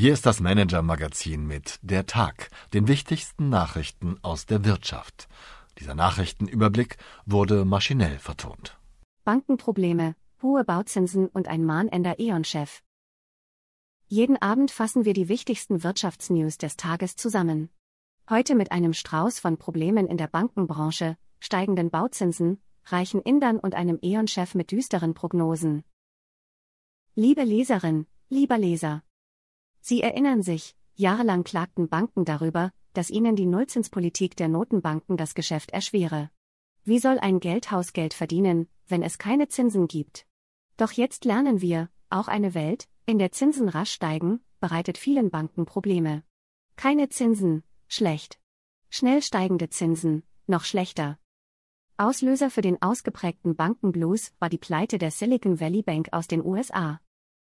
Hier ist das Manager-Magazin mit Der Tag, den wichtigsten Nachrichten aus der Wirtschaft. Dieser Nachrichtenüberblick wurde maschinell vertont. Bankenprobleme, hohe Bauzinsen und ein mahnender E.ON-Chef. Jeden Abend fassen wir die wichtigsten Wirtschaftsnews des Tages zusammen. Heute mit einem Strauß von Problemen in der Bankenbranche, steigenden Bauzinsen, reichen Indern und einem E.ON-Chef mit düsteren Prognosen. Liebe Leserin, lieber Leser. Sie erinnern sich, jahrelang klagten Banken darüber, dass ihnen die Nullzinspolitik der Notenbanken das Geschäft erschwere. Wie soll ein Geldhaus Geld verdienen, wenn es keine Zinsen gibt? Doch jetzt lernen wir, auch eine Welt, in der Zinsen rasch steigen, bereitet vielen Banken Probleme. Keine Zinsen, schlecht. Schnell steigende Zinsen, noch schlechter. Auslöser für den ausgeprägten Bankenblues war die Pleite der Silicon Valley Bank aus den USA.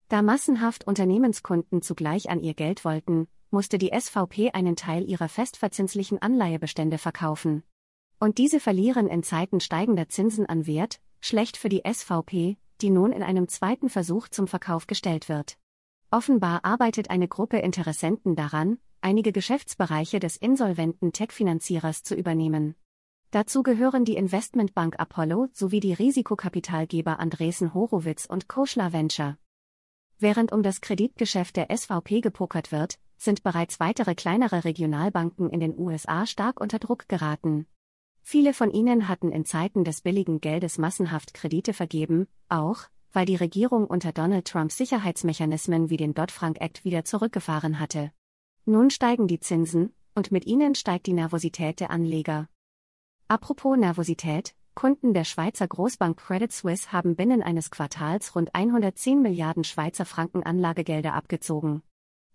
Da massenhaft Unternehmenskunden zugleich an ihr Geld wollten, musste die SVP einen Teil ihrer festverzinslichen Anleihebestände verkaufen. Und diese verlieren in Zeiten steigender Zinsen an Wert, schlecht für die SVP, die nun in einem zweiten Versuch zum Verkauf gestellt wird. Offenbar arbeitet eine Gruppe Interessenten daran, einige Geschäftsbereiche des insolventen Tech-Finanzierers zu übernehmen. Dazu gehören die Investmentbank Apollo sowie die Risikokapitalgeber Andresen Horowitz und Koschler Venture. Während um das Kreditgeschäft der SVP gepokert wird, sind bereits weitere kleinere Regionalbanken in den USA stark unter Druck geraten. Viele von ihnen hatten in Zeiten des billigen Geldes massenhaft Kredite vergeben, auch, weil die Regierung unter Donald Trump Sicherheitsmechanismen wie den Dodd-Frank Act wieder zurückgefahren hatte. Nun steigen die Zinsen, und mit ihnen steigt die Nervosität der Anleger. Apropos Nervosität, Kunden der Schweizer Großbank Credit Suisse haben binnen eines Quartals rund 110 Milliarden Schweizer Franken Anlagegelder abgezogen.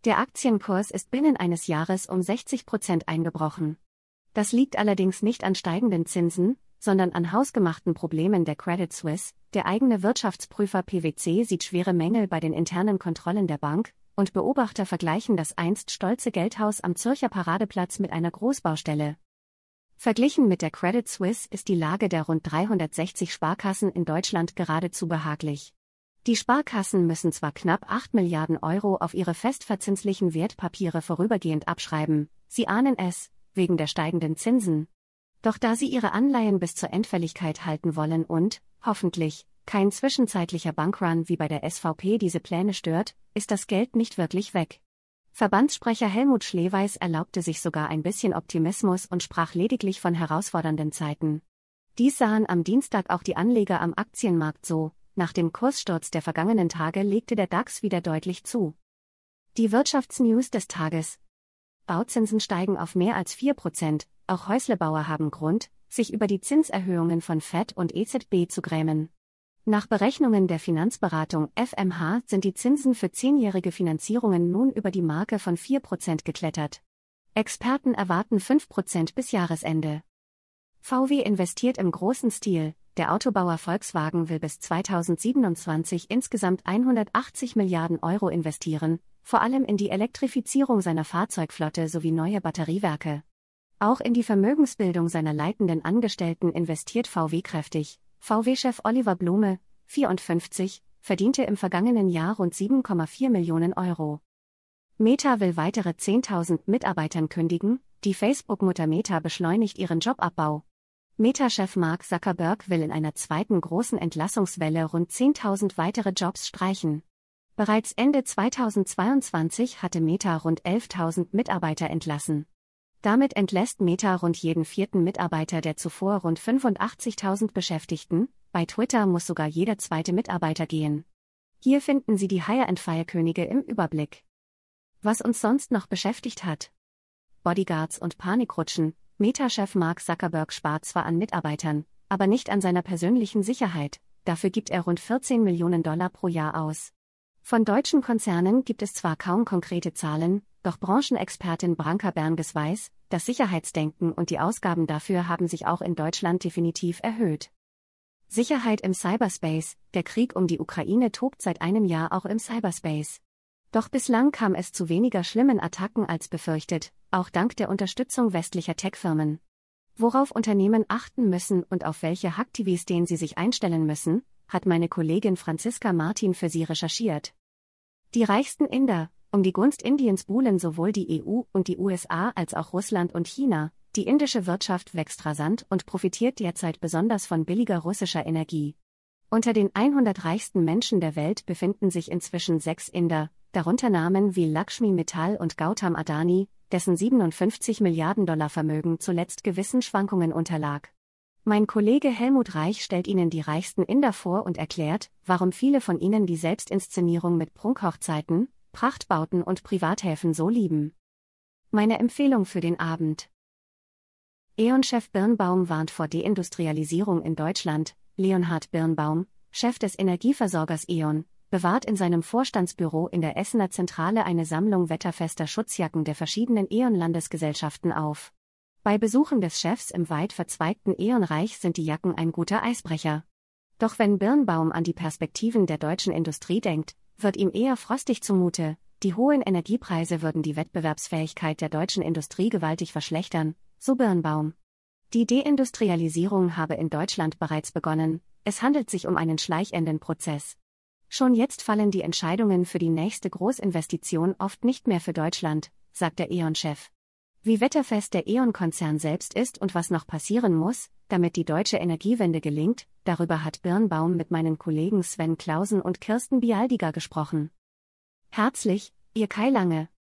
Der Aktienkurs ist binnen eines Jahres um 60 Prozent eingebrochen. Das liegt allerdings nicht an steigenden Zinsen, sondern an hausgemachten Problemen der Credit Suisse. Der eigene Wirtschaftsprüfer PwC sieht schwere Mängel bei den internen Kontrollen der Bank, und Beobachter vergleichen das einst stolze Geldhaus am Zürcher Paradeplatz mit einer Großbaustelle. Verglichen mit der Credit Suisse ist die Lage der rund 360 Sparkassen in Deutschland geradezu behaglich. Die Sparkassen müssen zwar knapp 8 Milliarden Euro auf ihre festverzinslichen Wertpapiere vorübergehend abschreiben, sie ahnen es, wegen der steigenden Zinsen. Doch da sie ihre Anleihen bis zur Endfälligkeit halten wollen und, hoffentlich, kein zwischenzeitlicher Bankrun wie bei der SVP diese Pläne stört, ist das Geld nicht wirklich weg. Verbandssprecher Helmut Schleweis erlaubte sich sogar ein bisschen Optimismus und sprach lediglich von herausfordernden Zeiten. Dies sahen am Dienstag auch die Anleger am Aktienmarkt so, nach dem Kurssturz der vergangenen Tage legte der DAX wieder deutlich zu. Die Wirtschaftsnews des Tages. Bauzinsen steigen auf mehr als 4 Prozent, auch Häuslebauer haben Grund, sich über die Zinserhöhungen von FED und EZB zu grämen. Nach Berechnungen der Finanzberatung FMH sind die Zinsen für zehnjährige Finanzierungen nun über die Marke von 4% geklettert. Experten erwarten 5% bis Jahresende. VW investiert im großen Stil. Der Autobauer Volkswagen will bis 2027 insgesamt 180 Milliarden Euro investieren, vor allem in die Elektrifizierung seiner Fahrzeugflotte sowie neue Batteriewerke. Auch in die Vermögensbildung seiner leitenden Angestellten investiert VW kräftig, VW-Chef Oliver Blume, 54, verdiente im vergangenen Jahr rund 7,4 Millionen Euro. Meta will weitere 10.000 Mitarbeitern kündigen, die Facebook-Mutter Meta beschleunigt ihren Jobabbau. Meta-Chef Mark Zuckerberg will in einer zweiten großen Entlassungswelle rund 10.000 weitere Jobs streichen. Bereits Ende 2022 hatte Meta rund 11.000 Mitarbeiter entlassen. Damit entlässt Meta rund jeden vierten Mitarbeiter der zuvor rund 85.000 Beschäftigten, bei Twitter muss sogar jeder zweite Mitarbeiter gehen. Hier finden Sie die Hire-and-Fire-Könige im Überblick. Was uns sonst noch beschäftigt hat. Bodyguards und Panikrutschen, Meta-Chef Mark Zuckerberg spart zwar an Mitarbeitern, aber nicht an seiner persönlichen Sicherheit, dafür gibt er rund 14 Millionen Dollar pro Jahr aus. Von deutschen Konzernen gibt es zwar kaum konkrete Zahlen, doch Branchenexpertin Branka Bernges weiß, das Sicherheitsdenken und die Ausgaben dafür haben sich auch in Deutschland definitiv erhöht. Sicherheit im Cyberspace, der Krieg um die Ukraine tobt seit einem Jahr auch im Cyberspace. Doch bislang kam es zu weniger schlimmen Attacken als befürchtet, auch dank der Unterstützung westlicher Tech-Firmen. Worauf Unternehmen achten müssen und auf welche Hacktivis den sie sich einstellen müssen, hat meine Kollegin Franziska Martin für sie recherchiert. Die reichsten Inder, Um die Gunst Indiens buhlen sowohl die EU und die USA als auch Russland und China. Die indische Wirtschaft wächst rasant und profitiert derzeit besonders von billiger russischer Energie. Unter den 100 reichsten Menschen der Welt befinden sich inzwischen sechs Inder, darunter Namen wie Lakshmi Mittal und Gautam Adani, dessen 57 Milliarden Dollar Vermögen zuletzt gewissen Schwankungen unterlag. Mein Kollege Helmut Reich stellt Ihnen die reichsten Inder vor und erklärt, warum viele von Ihnen die Selbstinszenierung mit Prunkhochzeiten, Prachtbauten und Privathäfen so lieben. Meine Empfehlung für den Abend. E.ON-Chef Birnbaum warnt vor Deindustrialisierung in Deutschland. Leonhard Birnbaum, Chef des Energieversorgers E.ON, bewahrt in seinem Vorstandsbüro in der Essener Zentrale eine Sammlung wetterfester Schutzjacken der verschiedenen E.ON-Landesgesellschaften auf. Bei Besuchen des Chefs im weit verzweigten E.ON-Reich sind die Jacken ein guter Eisbrecher. Doch wenn Birnbaum an die Perspektiven der deutschen Industrie denkt, wird ihm eher frostig zumute, die hohen Energiepreise würden die Wettbewerbsfähigkeit der deutschen Industrie gewaltig verschlechtern, so Birnbaum. Die Deindustrialisierung habe in Deutschland bereits begonnen, es handelt sich um einen schleichenden Prozess. Schon jetzt fallen die Entscheidungen für die nächste Großinvestition oft nicht mehr für Deutschland, sagt der E.ON-Chef. Wie wetterfest der E.ON-Konzern selbst ist und was noch passieren muss, damit die deutsche Energiewende gelingt, darüber hat Birnbaum mit meinen Kollegen Sven Klausen und Kirsten Bialdiger gesprochen. Herzlich, Ihr Kai Lange.